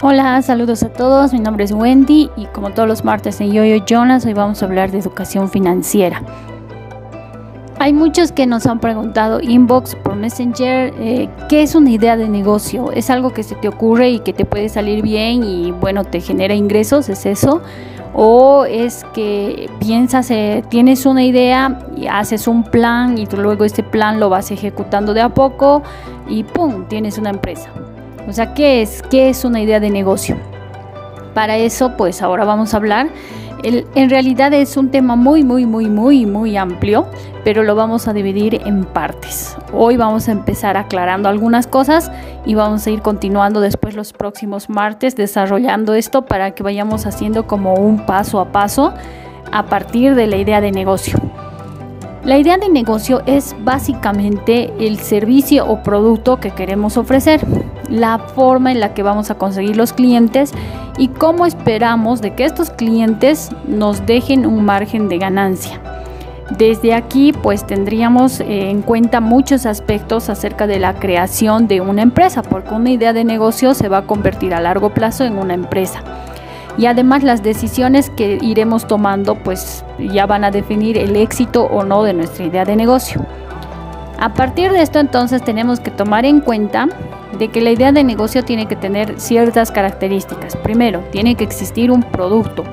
Hola, saludos a todos. Mi nombre es Wendy y como todos los martes en Yoyo Jonas, hoy vamos a hablar de educación financiera. Hay muchos que nos han preguntado inbox por Messenger, eh, ¿qué es una idea de negocio? ¿Es algo que se te ocurre y que te puede salir bien y bueno, te genera ingresos? ¿Es eso? ¿O es que piensas, eh, tienes una idea y haces un plan y luego este plan lo vas ejecutando de a poco y ¡pum! tienes una empresa? O sea, ¿qué es? ¿Qué es una idea de negocio? Para eso, pues ahora vamos a hablar. en realidad es un tema muy, muy, muy, muy, muy amplio, pero lo vamos a dividir en partes. Hoy vamos a empezar aclarando algunas cosas y vamos a ir continuando después los próximos martes desarrollando esto para que vayamos haciendo como un paso a paso a partir de la idea de negocio. La idea de negocio es básicamente el servicio o producto que queremos ofrecer, la forma en la que vamos a conseguir los clientes y cómo esperamos de que estos clientes nos dejen un margen de ganancia. Desde aquí pues tendríamos eh, en cuenta muchos aspectos acerca de la creación de una empresa, porque una idea de negocio se va a convertir a largo plazo en una empresa y además las decisiones que iremos tomando pues ya van a definir el éxito o no de nuestra idea de negocio. A partir de esto entonces tenemos que tomar en cuenta de que la idea de negocio tiene que tener ciertas características. Primero, tiene que existir un producto,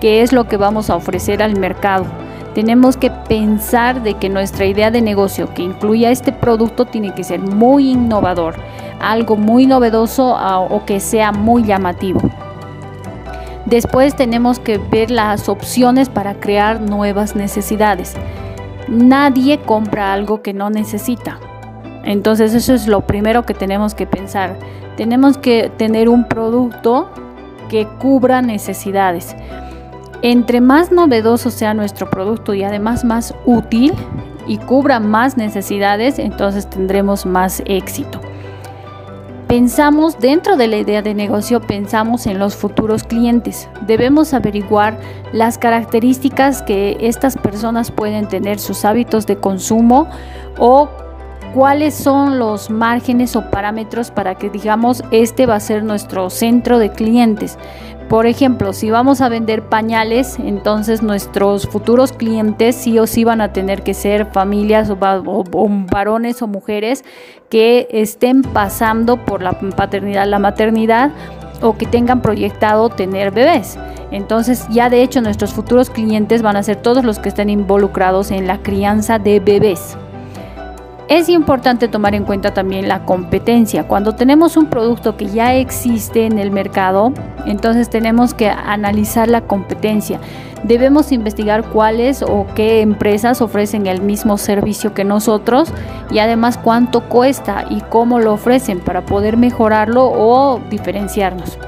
que es lo que vamos a ofrecer al mercado. Tenemos que pensar de que nuestra idea de negocio que incluya este producto tiene que ser muy innovador, algo muy novedoso ah, o que sea muy llamativo. Después tenemos que ver las opciones para crear nuevas necesidades. Nadie compra algo que no necesita. Entonces eso es lo primero que tenemos que pensar. Tenemos que tener un producto que cubra necesidades. Entre más novedoso sea nuestro producto y además más útil y cubra más necesidades, entonces tendremos más éxito pensamos dentro de la idea de negocio, pensamos en los futuros clientes. Debemos averiguar las características que estas personas pueden tener, sus hábitos de consumo o cuáles son los márgenes o parámetros para que digamos este va a ser nuestro centro de clientes. Por ejemplo, si vamos a vender pañales, entonces nuestros futuros clientes sí o sí van a tener que ser familias o, varones o mujeres que estén pasando por la paternidad, la maternidad o que tengan proyectado tener bebés. Entonces ya de hecho nuestros futuros clientes van a ser todos los que estén involucrados en la crianza de bebés. Es importante tomar en cuenta también la competencia. Cuando tenemos un producto que ya existe en el mercado, entonces tenemos que analizar la competencia. Debemos investigar cuáles o qué empresas ofrecen el mismo servicio que nosotros y además cuánto cuesta y cómo lo ofrecen para poder mejorarlo o diferenciarnos.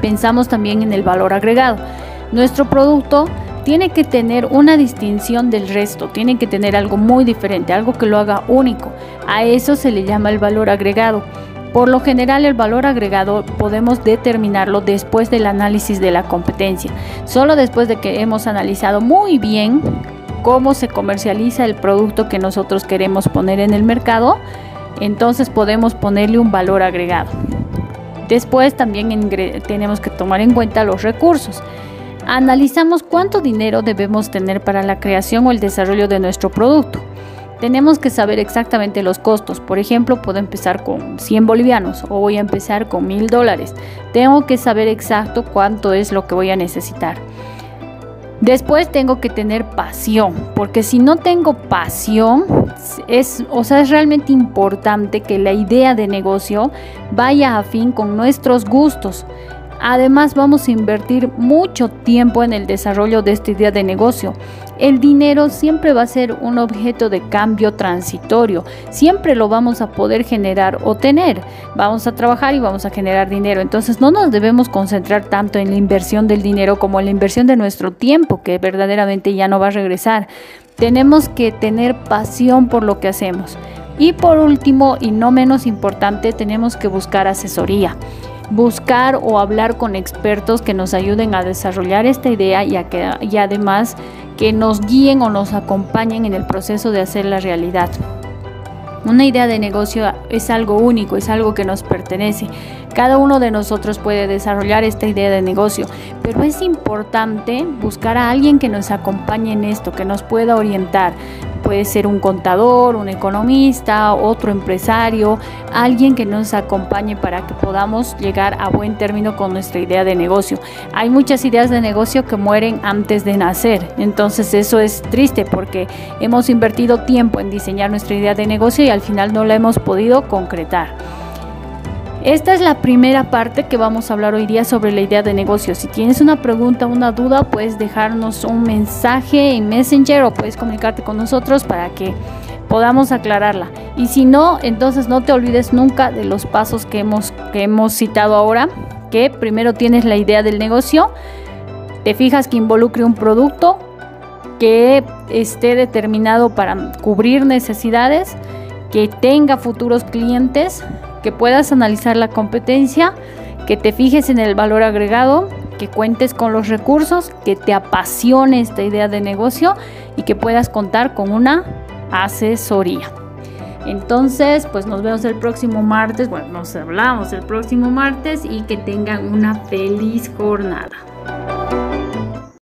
Pensamos también en el valor agregado. Nuestro producto tiene que tener una distinción del resto, tiene que tener algo muy diferente, algo que lo haga único. A eso se le llama el valor agregado. Por lo general el valor agregado podemos determinarlo después del análisis de la competencia. Solo después de que hemos analizado muy bien cómo se comercializa el producto que nosotros queremos poner en el mercado, entonces podemos ponerle un valor agregado. Después también tenemos que tomar en cuenta los recursos. Analizamos cuánto dinero debemos tener para la creación o el desarrollo de nuestro producto. Tenemos que saber exactamente los costos. Por ejemplo, puedo empezar con 100 bolivianos o voy a empezar con 1000 dólares. Tengo que saber exacto cuánto es lo que voy a necesitar. Después tengo que tener pasión, porque si no tengo pasión, es, o sea, es realmente importante que la idea de negocio vaya a fin con nuestros gustos. Además vamos a invertir mucho tiempo en el desarrollo de esta idea de negocio. El dinero siempre va a ser un objeto de cambio transitorio. Siempre lo vamos a poder generar o tener. Vamos a trabajar y vamos a generar dinero. Entonces no nos debemos concentrar tanto en la inversión del dinero como en la inversión de nuestro tiempo, que verdaderamente ya no va a regresar. Tenemos que tener pasión por lo que hacemos. Y por último, y no menos importante, tenemos que buscar asesoría buscar o hablar con expertos que nos ayuden a desarrollar esta idea y, y además que nos guíen o nos acompañen en el proceso de hacer la realidad. Una idea de negocio es algo único, es algo que nos pertenece. Cada uno de nosotros puede desarrollar esta idea de negocio, pero es importante buscar a alguien que nos acompañe en esto, que nos pueda orientar. Puede ser un contador, un economista, otro empresario, alguien que nos acompañe para que podamos llegar a buen término con nuestra idea de negocio. Hay muchas ideas de negocio que mueren antes de nacer, entonces eso es triste porque hemos invertido tiempo en diseñar nuestra idea de negocio y al final no la hemos podido concretar. Esta es la primera parte que vamos a hablar hoy día sobre la idea de negocio. Si tienes una pregunta, una duda, puedes dejarnos un mensaje en Messenger o puedes comunicarte con nosotros para que podamos aclararla. Y si no, entonces no te olvides nunca de los pasos que hemos, que hemos citado ahora, que primero tienes la idea del negocio, te fijas que involucre un producto que esté determinado para cubrir necesidades, que tenga futuros clientes, que puedas analizar la competencia, que te fijes en el valor agregado, que cuentes con los recursos, que te apasione esta idea de negocio y que puedas contar con una asesoría. Entonces, pues nos vemos el próximo martes, bueno, nos hablamos el próximo martes y que tengan una feliz jornada.